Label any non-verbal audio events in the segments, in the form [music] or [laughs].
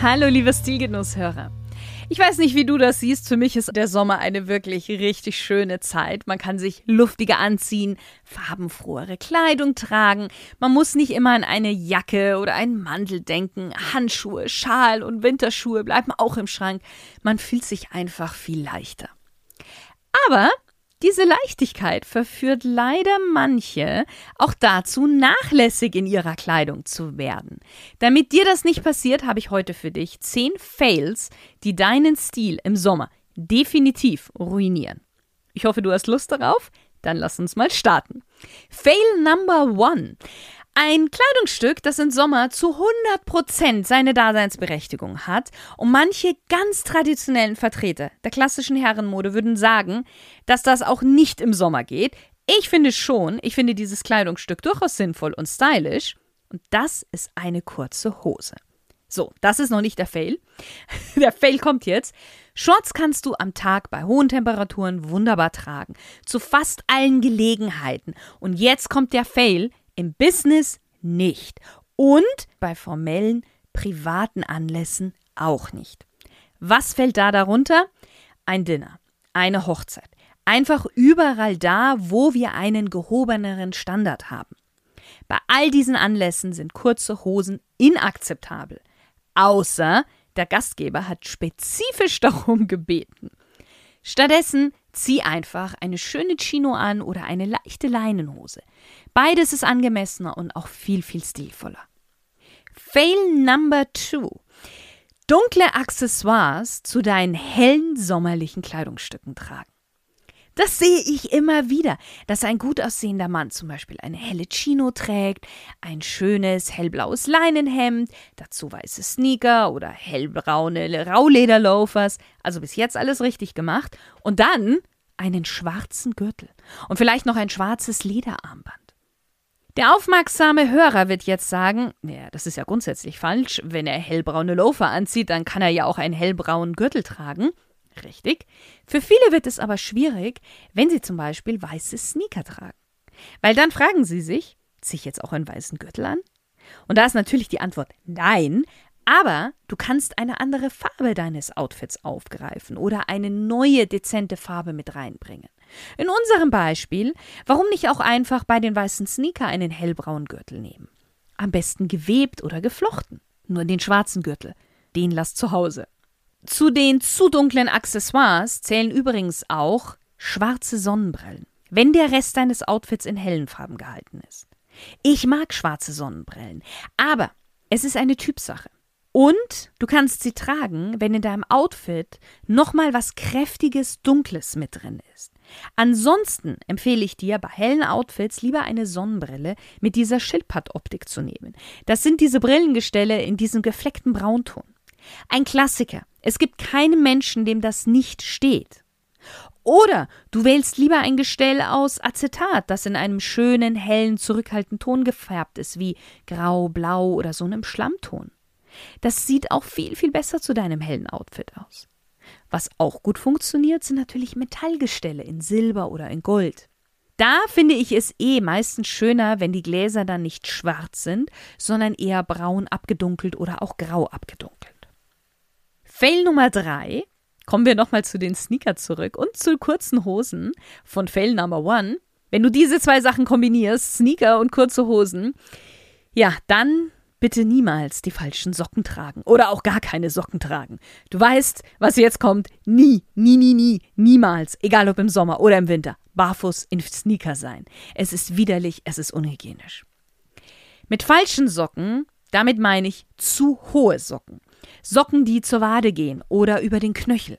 Hallo, liebe Stilgenusshörer. Ich weiß nicht, wie du das siehst. Für mich ist der Sommer eine wirklich richtig schöne Zeit. Man kann sich luftiger anziehen, farbenfrohere Kleidung tragen. Man muss nicht immer an eine Jacke oder einen Mantel denken. Handschuhe, Schal und Winterschuhe bleiben auch im Schrank. Man fühlt sich einfach viel leichter. Aber diese Leichtigkeit verführt leider manche auch dazu, nachlässig in ihrer Kleidung zu werden. Damit dir das nicht passiert, habe ich heute für dich 10 Fails, die deinen Stil im Sommer definitiv ruinieren. Ich hoffe, du hast Lust darauf. Dann lass uns mal starten. Fail Number One. Ein Kleidungsstück, das im Sommer zu 100% seine Daseinsberechtigung hat und manche ganz traditionellen Vertreter der klassischen Herrenmode würden sagen, dass das auch nicht im Sommer geht. Ich finde schon, ich finde dieses Kleidungsstück durchaus sinnvoll und stylisch und das ist eine kurze Hose. So, das ist noch nicht der Fail. [laughs] Der Fail kommt jetzt. Shorts kannst du am Tag bei hohen Temperaturen wunderbar tragen. Zu fast allen Gelegenheiten. Und jetzt kommt der Fail im Business nicht. Und bei formellen, privaten Anlässen auch nicht. Was fällt da darunter? Ein Dinner, eine Hochzeit. Einfach überall da, wo wir einen gehobeneren Standard haben. Bei all diesen Anlässen sind kurze Hosen inakzeptabel. Außer der Gastgeber hat spezifisch [laughs] darum gebeten. Stattdessen zieh einfach eine schöne Chino an oder eine leichte Leinenhose. Beides ist angemessener und auch viel, viel stilvoller. Fail Number Two. Dunkle Accessoires zu deinen hellen sommerlichen Kleidungsstücken tragen. Das sehe ich immer wieder, dass ein gut aussehender Mann zum Beispiel eine helle Chino trägt, ein schönes hellblaues Leinenhemd, dazu weiße Sneaker oder hellbraune Raulederloafers, also bis jetzt alles richtig gemacht, und dann einen schwarzen Gürtel und vielleicht noch ein schwarzes Lederarmband. Der aufmerksame Hörer wird jetzt sagen, ja, das ist ja grundsätzlich falsch, wenn er hellbraune Loafer anzieht, dann kann er ja auch einen hellbraunen Gürtel tragen. Richtig. Für viele wird es aber schwierig, wenn sie zum Beispiel weiße Sneaker tragen. Weil dann fragen sie sich, ziehe ich jetzt auch einen weißen Gürtel an? Und da ist natürlich die Antwort nein, aber du kannst eine andere Farbe deines Outfits aufgreifen oder eine neue dezente Farbe mit reinbringen. In unserem Beispiel, warum nicht auch einfach bei den weißen Sneaker einen hellbraunen Gürtel nehmen? Am besten gewebt oder geflochten. Nur den schwarzen Gürtel, den lass zu Hause. Zu den zu dunklen Accessoires zählen übrigens auch schwarze Sonnenbrillen, wenn der Rest deines Outfits in hellen Farben gehalten ist. Ich mag schwarze Sonnenbrillen, aber es ist eine Typsache. Und du kannst sie tragen, wenn in deinem Outfit nochmal was kräftiges, dunkles mit drin ist. Ansonsten empfehle ich dir, bei hellen Outfits lieber eine Sonnenbrille mit dieser Schildpattoptik zu nehmen. Das sind diese Brillengestelle in diesem gefleckten Braunton. Ein Klassiker. Es gibt keinen Menschen, dem das nicht steht. Oder du wählst lieber ein Gestell aus Acetat, das in einem schönen, hellen, zurückhaltenden Ton gefärbt ist, wie grau, blau oder so einem Schlammton. Das sieht auch viel, viel besser zu deinem hellen Outfit aus. Was auch gut funktioniert, sind natürlich Metallgestelle in Silber oder in Gold. Da finde ich es eh meistens schöner, wenn die Gläser dann nicht schwarz sind, sondern eher braun abgedunkelt oder auch grau abgedunkelt. Fail Nummer drei. Kommen wir nochmal zu den Sneaker zurück und zu kurzen Hosen von Fail Number One. Wenn du diese zwei Sachen kombinierst, Sneaker und kurze Hosen, ja, dann bitte niemals die falschen Socken tragen oder auch gar keine Socken tragen. Du weißt, was jetzt kommt. Nie, nie, nie, nie, niemals, egal ob im Sommer oder im Winter, barfuß in Sneaker sein. Es ist widerlich, es ist unhygienisch. Mit falschen Socken, damit meine ich zu hohe Socken. Socken, die zur Wade gehen oder über den Knöchel.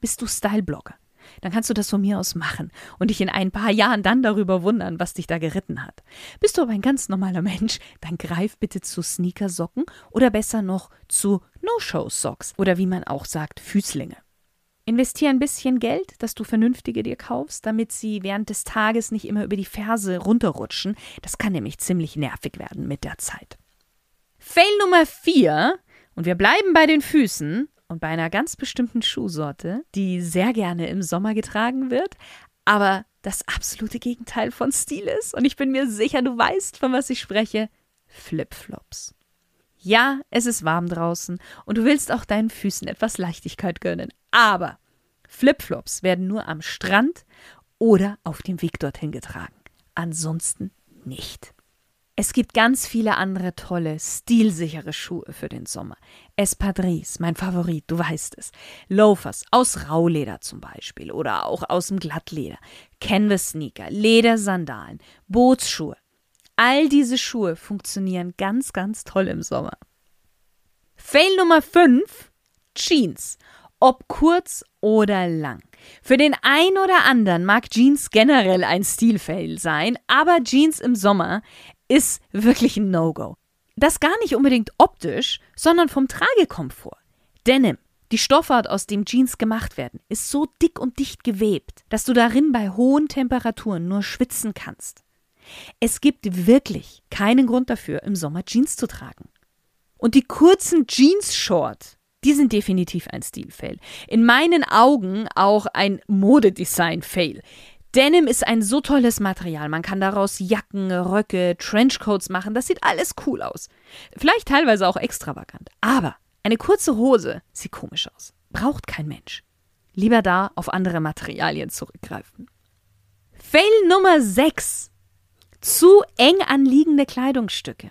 Bist du Styleblogger? dann kannst du das von mir aus machen und dich in ein paar Jahren dann darüber wundern, was dich da geritten hat. Bist du aber ein ganz normaler Mensch, dann greif bitte zu Sneakersocken oder besser noch zu No-Show-Socks oder wie man auch sagt, Füßlinge. Investier ein bisschen Geld, dass du vernünftige dir kaufst, damit sie während des Tages nicht immer über die Ferse runterrutschen. Das kann nämlich ziemlich nervig werden mit der Zeit. Fail Nummer 4, und wir bleiben bei den Füßen und bei einer ganz bestimmten Schuhsorte, die sehr gerne im Sommer getragen wird, aber das absolute Gegenteil von Stil ist. Und ich bin mir sicher, du weißt, von was ich spreche. Flipflops. Ja, es ist warm draußen und du willst auch deinen Füßen etwas Leichtigkeit gönnen. Aber Flipflops werden nur am Strand oder auf dem Weg dorthin getragen. Ansonsten nicht. Es gibt ganz viele andere tolle, stilsichere Schuhe für den Sommer. Espadrilles, mein Favorit, du weißt es. Loafers aus Rauleder zum Beispiel oder auch aus dem Glattleder. Canvas-Sneaker, Ledersandalen, Bootsschuhe. All diese Schuhe funktionieren ganz, ganz toll im Sommer. Fail Nummer 5: Jeans. Ob kurz oder lang. Für den einen oder anderen mag Jeans generell ein Stilfail sein, aber Jeans im Sommer ist wirklich ein No-Go. Das gar nicht unbedingt optisch, sondern vom Tragekomfort. Denim, die Stoffart, aus dem Jeans gemacht werden, ist so dick und dicht gewebt, dass du darin bei hohen Temperaturen nur schwitzen kannst. Es gibt wirklich keinen Grund dafür, im Sommer Jeans zu tragen. Und die kurzen Jeans-Short, die sind definitiv ein Stil-Fail. In meinen Augen auch ein Modedesign-Fail. Denim ist ein so tolles Material. Man kann daraus Jacken, Röcke, Trenchcoats machen. Das sieht alles cool aus. Vielleicht teilweise auch extravagant. Aber eine kurze Hose sieht komisch aus. Braucht kein Mensch. Lieber da auf andere Materialien zurückgreifen. Fail Nummer 6. Zu eng anliegende Kleidungsstücke.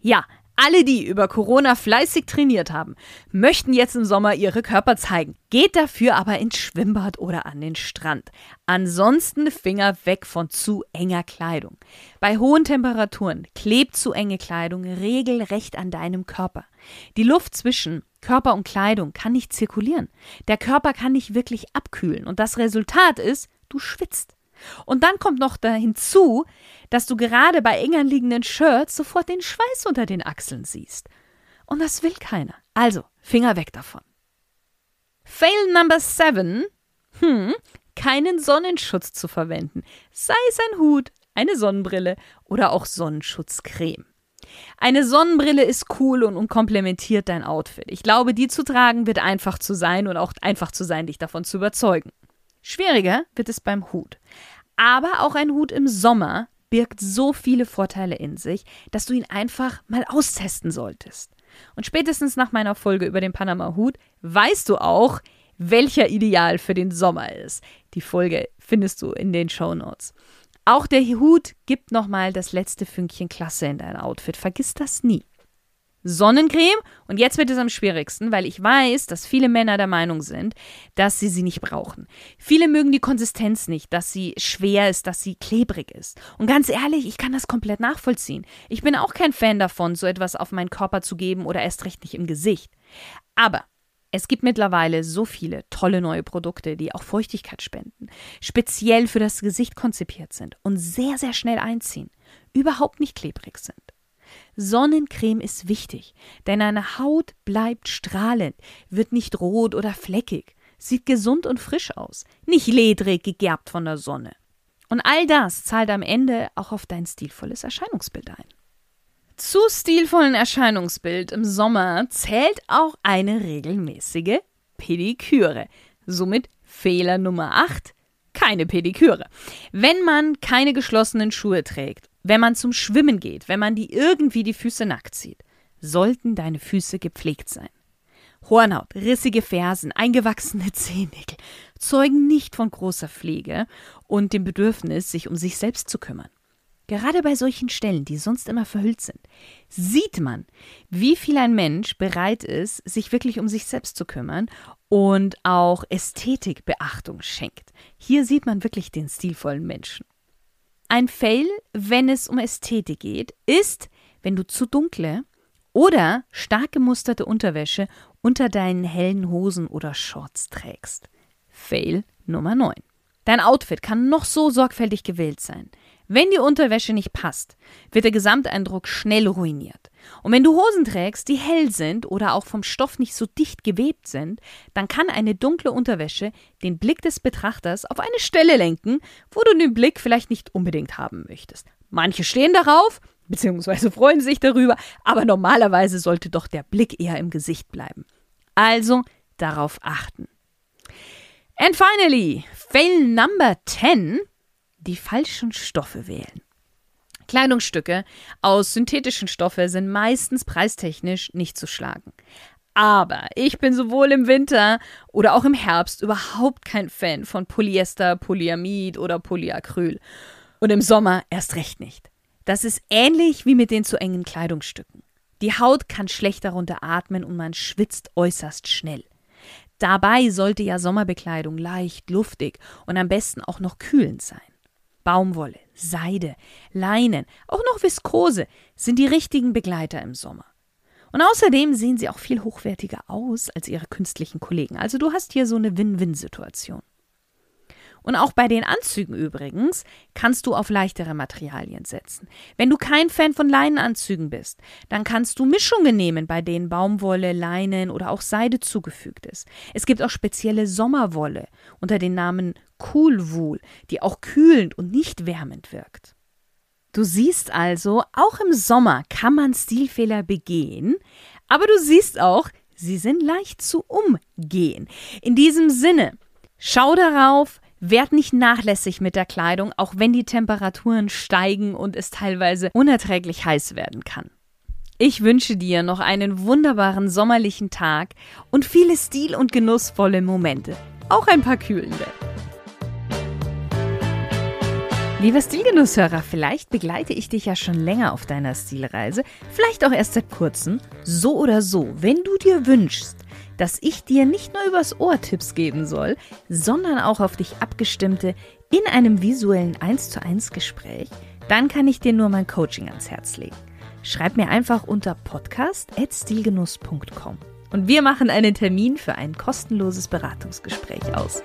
Ja, alle, die über Corona fleißig trainiert haben, möchten jetzt im Sommer ihre Körper zeigen. Geht dafür aber ins Schwimmbad oder an den Strand. Ansonsten Finger weg von zu enger Kleidung. Bei hohen Temperaturen klebt zu enge Kleidung regelrecht an deinem Körper. Die Luft zwischen Körper und Kleidung kann nicht zirkulieren. Der Körper kann nicht wirklich abkühlen und das Resultat ist, du schwitzt. Und dann kommt noch da hinzu, dass du gerade bei eng anliegenden Shirts sofort den Schweiß unter den Achseln siehst. Und das will keiner. Also, Finger weg davon. Fail Number 7. Hm, keinen Sonnenschutz zu verwenden. Sei es ein Hut, eine Sonnenbrille oder auch Sonnenschutzcreme. Eine Sonnenbrille ist cool und, und komplementiert dein Outfit. Ich glaube, die zu tragen wird einfach zu sein und auch einfach zu sein, dich davon zu überzeugen. Schwieriger wird es beim Hut. Aber auch ein Hut im Sommer birgt so viele Vorteile in sich, dass du ihn einfach mal austesten solltest. Und spätestens nach meiner Folge über den Panama-Hut weißt du auch, welcher ideal für den Sommer ist. Die Folge findest du in den Show Notes. Auch der Hut gibt nochmal das letzte Fünkchen Klasse in dein Outfit. Vergiss das nie. Sonnencreme. Und jetzt wird es am schwierigsten, weil ich weiß, dass viele Männer der Meinung sind, dass sie sie nicht brauchen. Viele mögen die Konsistenz nicht, dass sie schwer ist, dass sie klebrig ist. Und ganz ehrlich, ich kann das komplett nachvollziehen. Ich bin auch kein Fan davon, so etwas auf meinen Körper zu geben oder erst recht nicht im Gesicht. Aber es gibt mittlerweile so viele tolle neue Produkte, die auch Feuchtigkeit spenden, speziell für das Gesicht konzipiert sind und sehr, sehr schnell einziehen, überhaupt nicht klebrig sind. Sonnencreme ist wichtig, denn eine Haut bleibt strahlend, wird nicht rot oder fleckig, sieht gesund und frisch aus, nicht ledrig gegerbt von der Sonne. Und all das zahlt am Ende auch auf dein stilvolles Erscheinungsbild ein. Zu stilvollen Erscheinungsbild im Sommer zählt auch eine regelmäßige Pediküre. Somit Fehler Nummer 8, keine Pediküre. Wenn man keine geschlossenen Schuhe trägt wenn man zum Schwimmen geht, wenn man die irgendwie die Füße nackt zieht, sollten deine Füße gepflegt sein. Hornhaut, rissige Fersen, eingewachsene [laughs] Zehennägel zeugen nicht von großer Pflege und dem Bedürfnis, sich um sich selbst zu kümmern. Gerade bei solchen Stellen, die sonst immer verhüllt sind, sieht man, wie viel ein Mensch bereit ist, sich wirklich um sich selbst zu kümmern und auch Ästhetik Beachtung schenkt. Hier sieht man wirklich den stilvollen Menschen. Ein Fail, wenn es um Ästhetik geht, ist, wenn du zu dunkle oder stark gemusterte Unterwäsche unter deinen hellen Hosen oder Shorts trägst. Fail Nummer 9. Dein Outfit kann noch so sorgfältig gewählt sein. Wenn die Unterwäsche nicht passt, wird der Gesamteindruck schnell ruiniert. Und wenn du Hosen trägst, die hell sind oder auch vom Stoff nicht so dicht gewebt sind, dann kann eine dunkle Unterwäsche den Blick des Betrachters auf eine Stelle lenken, wo du den Blick vielleicht nicht unbedingt haben möchtest. Manche stehen darauf, beziehungsweise freuen sich darüber, aber normalerweise sollte doch der Blick eher im Gesicht bleiben. Also darauf achten. And finally, fail number 10 die falschen Stoffe wählen. Kleidungsstücke aus synthetischen Stoffen sind meistens preistechnisch nicht zu schlagen. Aber ich bin sowohl im Winter oder auch im Herbst überhaupt kein Fan von Polyester, Polyamid oder Polyacryl. Und im Sommer erst recht nicht. Das ist ähnlich wie mit den zu engen Kleidungsstücken. Die Haut kann schlecht darunter atmen und man schwitzt äußerst schnell. Dabei sollte ja Sommerbekleidung leicht, luftig und am besten auch noch kühlend sein. Baumwolle, Seide, Leinen, auch noch Viskose sind die richtigen Begleiter im Sommer. Und außerdem sehen sie auch viel hochwertiger aus als ihre künstlichen Kollegen. Also du hast hier so eine Win-Win-Situation. Und auch bei den Anzügen übrigens kannst du auf leichtere Materialien setzen. Wenn du kein Fan von Leinenanzügen bist, dann kannst du Mischungen nehmen, bei denen Baumwolle, Leinen oder auch Seide zugefügt ist. Es gibt auch spezielle Sommerwolle unter dem Namen Coolwool, die auch kühlend und nicht wärmend wirkt. Du siehst also, auch im Sommer kann man Stilfehler begehen, aber du siehst auch, sie sind leicht zu umgehen. In diesem Sinne, schau darauf, Werd nicht nachlässig mit der Kleidung, auch wenn die Temperaturen steigen und es teilweise unerträglich heiß werden kann. Ich wünsche dir noch einen wunderbaren sommerlichen Tag und viele stil- und genussvolle Momente. Auch ein paar kühlende. Lieber Stilgenusshörer, vielleicht begleite ich dich ja schon länger auf deiner Stilreise, vielleicht auch erst seit kurzem. So oder so, wenn du dir wünschst, dass ich dir nicht nur übers Ohr Tipps geben soll, sondern auch auf dich abgestimmte in einem visuellen 1 zu 1 Gespräch, dann kann ich dir nur mein Coaching ans Herz legen. Schreib mir einfach unter podcast.stilgenuss.com und wir machen einen Termin für ein kostenloses Beratungsgespräch aus.